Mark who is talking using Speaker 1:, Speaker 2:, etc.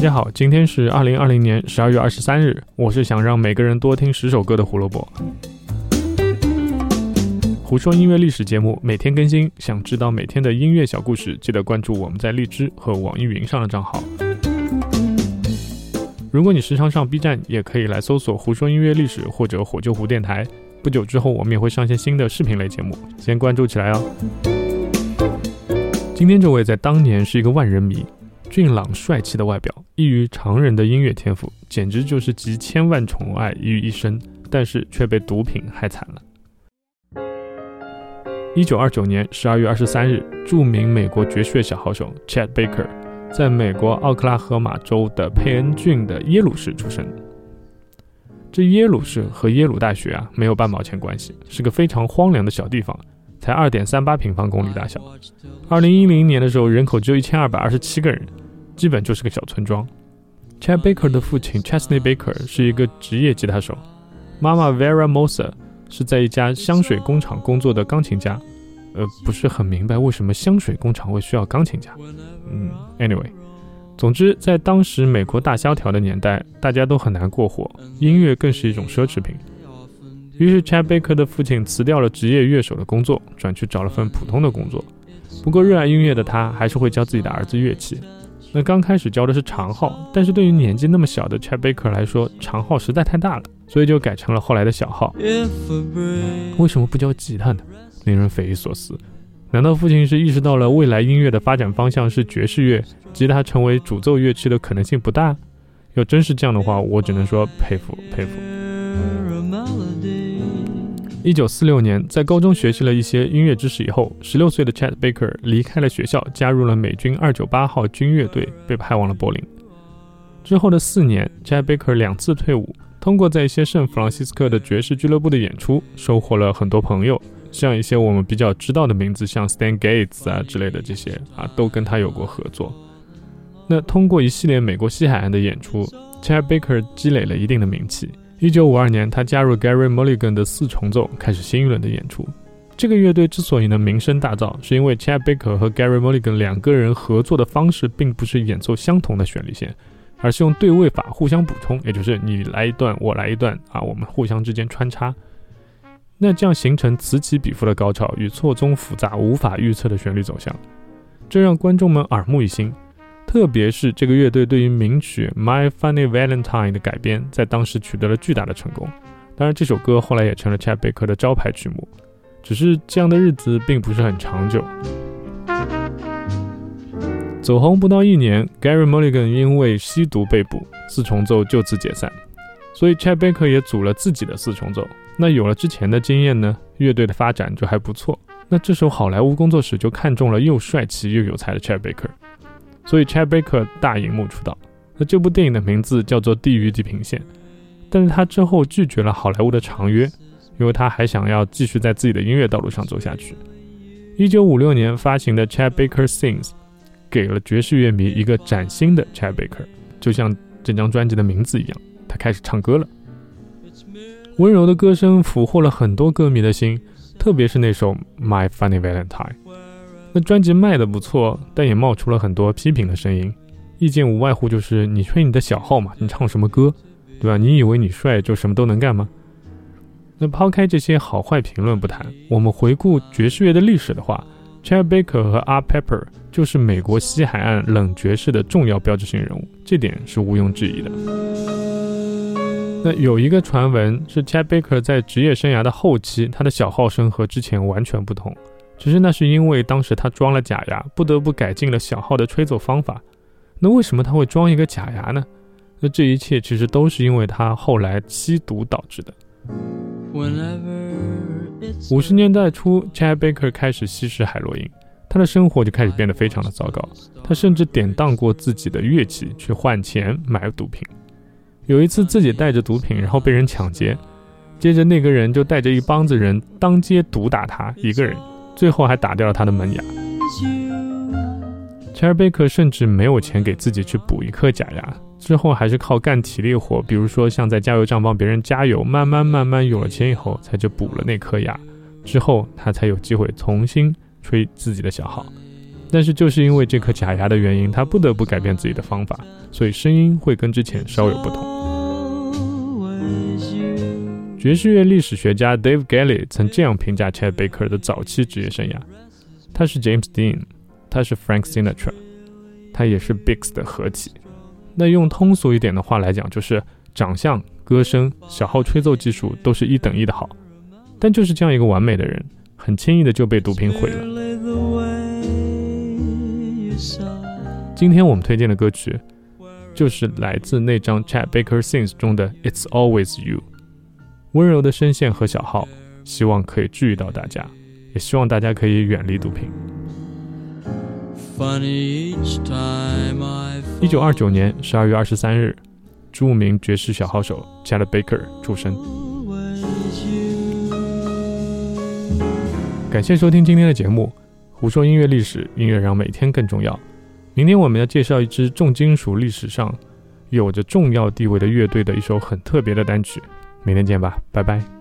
Speaker 1: 大家好，今天是二零二零年十二月二十三日。我是想让每个人多听十首歌的胡萝卜。胡说音乐历史节目每天更新，想知道每天的音乐小故事，记得关注我们在荔枝和网易云上的账号。如果你时常上 B 站，也可以来搜索“胡说音乐历史”或者“火救湖电台”。不久之后，我们也会上线新的视频类节目，先关注起来哦。今天这位在当年是一个万人迷。俊朗帅气的外表，异于常人的音乐天赋，简直就是集千万宠爱于一身，但是却被毒品害惨了。一九二九年十二月二十三日，著名美国爵士小号手 Chet Baker 在美国奥克拉荷马州的佩恩郡的耶鲁市出生。这耶鲁市和耶鲁大学啊没有半毛钱关系，是个非常荒凉的小地方。才二点三八平方公里大小。二零一零年的时候，人口只有一千二百二十七个人，基本就是个小村庄。Chad Baker 的父亲 Chesney Baker 是一个职业吉他手，妈妈 Vera Moser 是在一家香水工厂工作的钢琴家。呃，不是很明白为什么香水工厂会需要钢琴家。嗯，Anyway，总之在当时美国大萧条的年代，大家都很难过活，音乐更是一种奢侈品。于是，Chad Baker 的父亲辞掉了职业乐手的工作，转去找了份普通的工作。不过，热爱音乐的他还是会教自己的儿子乐器。那刚开始教的是长号，但是对于年纪那么小的 Chad Baker 来说，长号实在太大了，所以就改成了后来的小号。为什么不教吉他呢？令人匪夷所思。难道父亲是意识到了未来音乐的发展方向是爵士乐，吉他成为主奏乐器的可能性不大？要真是这样的话，我只能说佩服佩服。一九四六年，在高中学习了一些音乐知识以后，十六岁的 Chad Baker 离开了学校，加入了美军二九八号军乐队，被派往了柏林。之后的四年，Chad Baker 两次退伍，通过在一些圣弗朗西斯科的爵士俱乐部的演出，收获了很多朋友，像一些我们比较知道的名字，像 Stan Gates 啊之类的这些啊，都跟他有过合作。那通过一系列美国西海岸的演出，Chad Baker 积累了一定的名气。一九五二年，他加入 Gary Mulligan 的四重奏，开始新一轮的演出。这个乐队之所以能名声大噪，是因为 Chad Baker 和 Gary Mulligan 两个人合作的方式，并不是演奏相同的旋律线，而是用对位法互相补充，也就是你来一段，我来一段啊，我们互相之间穿插。那这样形成此起彼伏的高潮与错综复杂、无法预测的旋律走向，这让观众们耳目一新。特别是这个乐队对于名曲《My Funny Valentine》的改编，在当时取得了巨大的成功。当然，这首歌后来也成了 Chad Baker 的招牌曲目。只是这样的日子并不是很长久。走红不到一年，Gary Mulligan 因为吸毒被捕，四重奏就此解散。所以 Chad Baker 也组了自己的四重奏。那有了之前的经验呢，乐队的发展就还不错。那这时候好莱坞工作室就看中了又帅气又有才的 Chad Baker。所以 Chad Baker 大荧幕出道，那这部电影的名字叫做《地狱地平线》，但是他之后拒绝了好莱坞的长约，因为他还想要继续在自己的音乐道路上走下去。一九五六年发行的 Chad Baker Sings，给了爵士乐迷一个崭新的 Chad Baker，就像这张专辑的名字一样，他开始唱歌了。温柔的歌声俘获了很多歌迷的心，特别是那首《My Funny Valentine》。那专辑卖的不错，但也冒出了很多批评的声音，意见无外乎就是你吹你的小号嘛，你唱什么歌，对吧？你以为你帅就什么都能干吗？那抛开这些好坏评论不谈，我们回顾爵士乐的历史的话，Chad Baker 和 Art Pepper 就是美国西海岸冷爵士的重要标志性人物，这点是毋庸置疑的。那有一个传闻是 Chad Baker 在职业生涯的后期，他的小号声和之前完全不同。只是那是因为当时他装了假牙，不得不改进了小号的吹奏方法。那为什么他会装一个假牙呢？那这一切其实都是因为他后来吸毒导致的。五十年代初，Chad Baker 开始吸食海洛因，他的生活就开始变得非常的糟糕。他甚至典当过自己的乐器去换钱买毒品。有一次自己带着毒品，然后被人抢劫，接着那个人就带着一帮子人当街毒打他一个人。最后还打掉了他的门牙。查尔贝克甚至没有钱给自己去补一颗假牙，之后还是靠干体力活，比如说像在加油站帮别人加油，慢慢慢慢有了钱以后，才去补了那颗牙。之后他才有机会重新吹自己的小号。但是就是因为这颗假牙的原因，他不得不改变自己的方法，所以声音会跟之前稍有不同。爵士乐历史学家 Dave Galley 曾这样评价 Chet Baker 的早期职业生涯：他是 James Dean，他是 Frank Sinatra，他也是 Bix 的合体。那用通俗一点的话来讲，就是长相、歌声、小号吹奏技术都是一等一的好。但就是这样一个完美的人，很轻易的就被毒品毁了。今天我们推荐的歌曲，就是来自那张 Chad Baker Sings 中的《It's Always You》。温柔的声线和小号，希望可以治愈到大家，也希望大家可以远离毒品。一九二九年十二月二十三日，著名爵士小号手 Chad Baker 出生。感谢收听今天的节目。胡说音乐历史，音乐让每天更重要。明天我们要介绍一支重金属历史上有着重要地位的乐队的一首很特别的单曲。明天见吧，拜拜。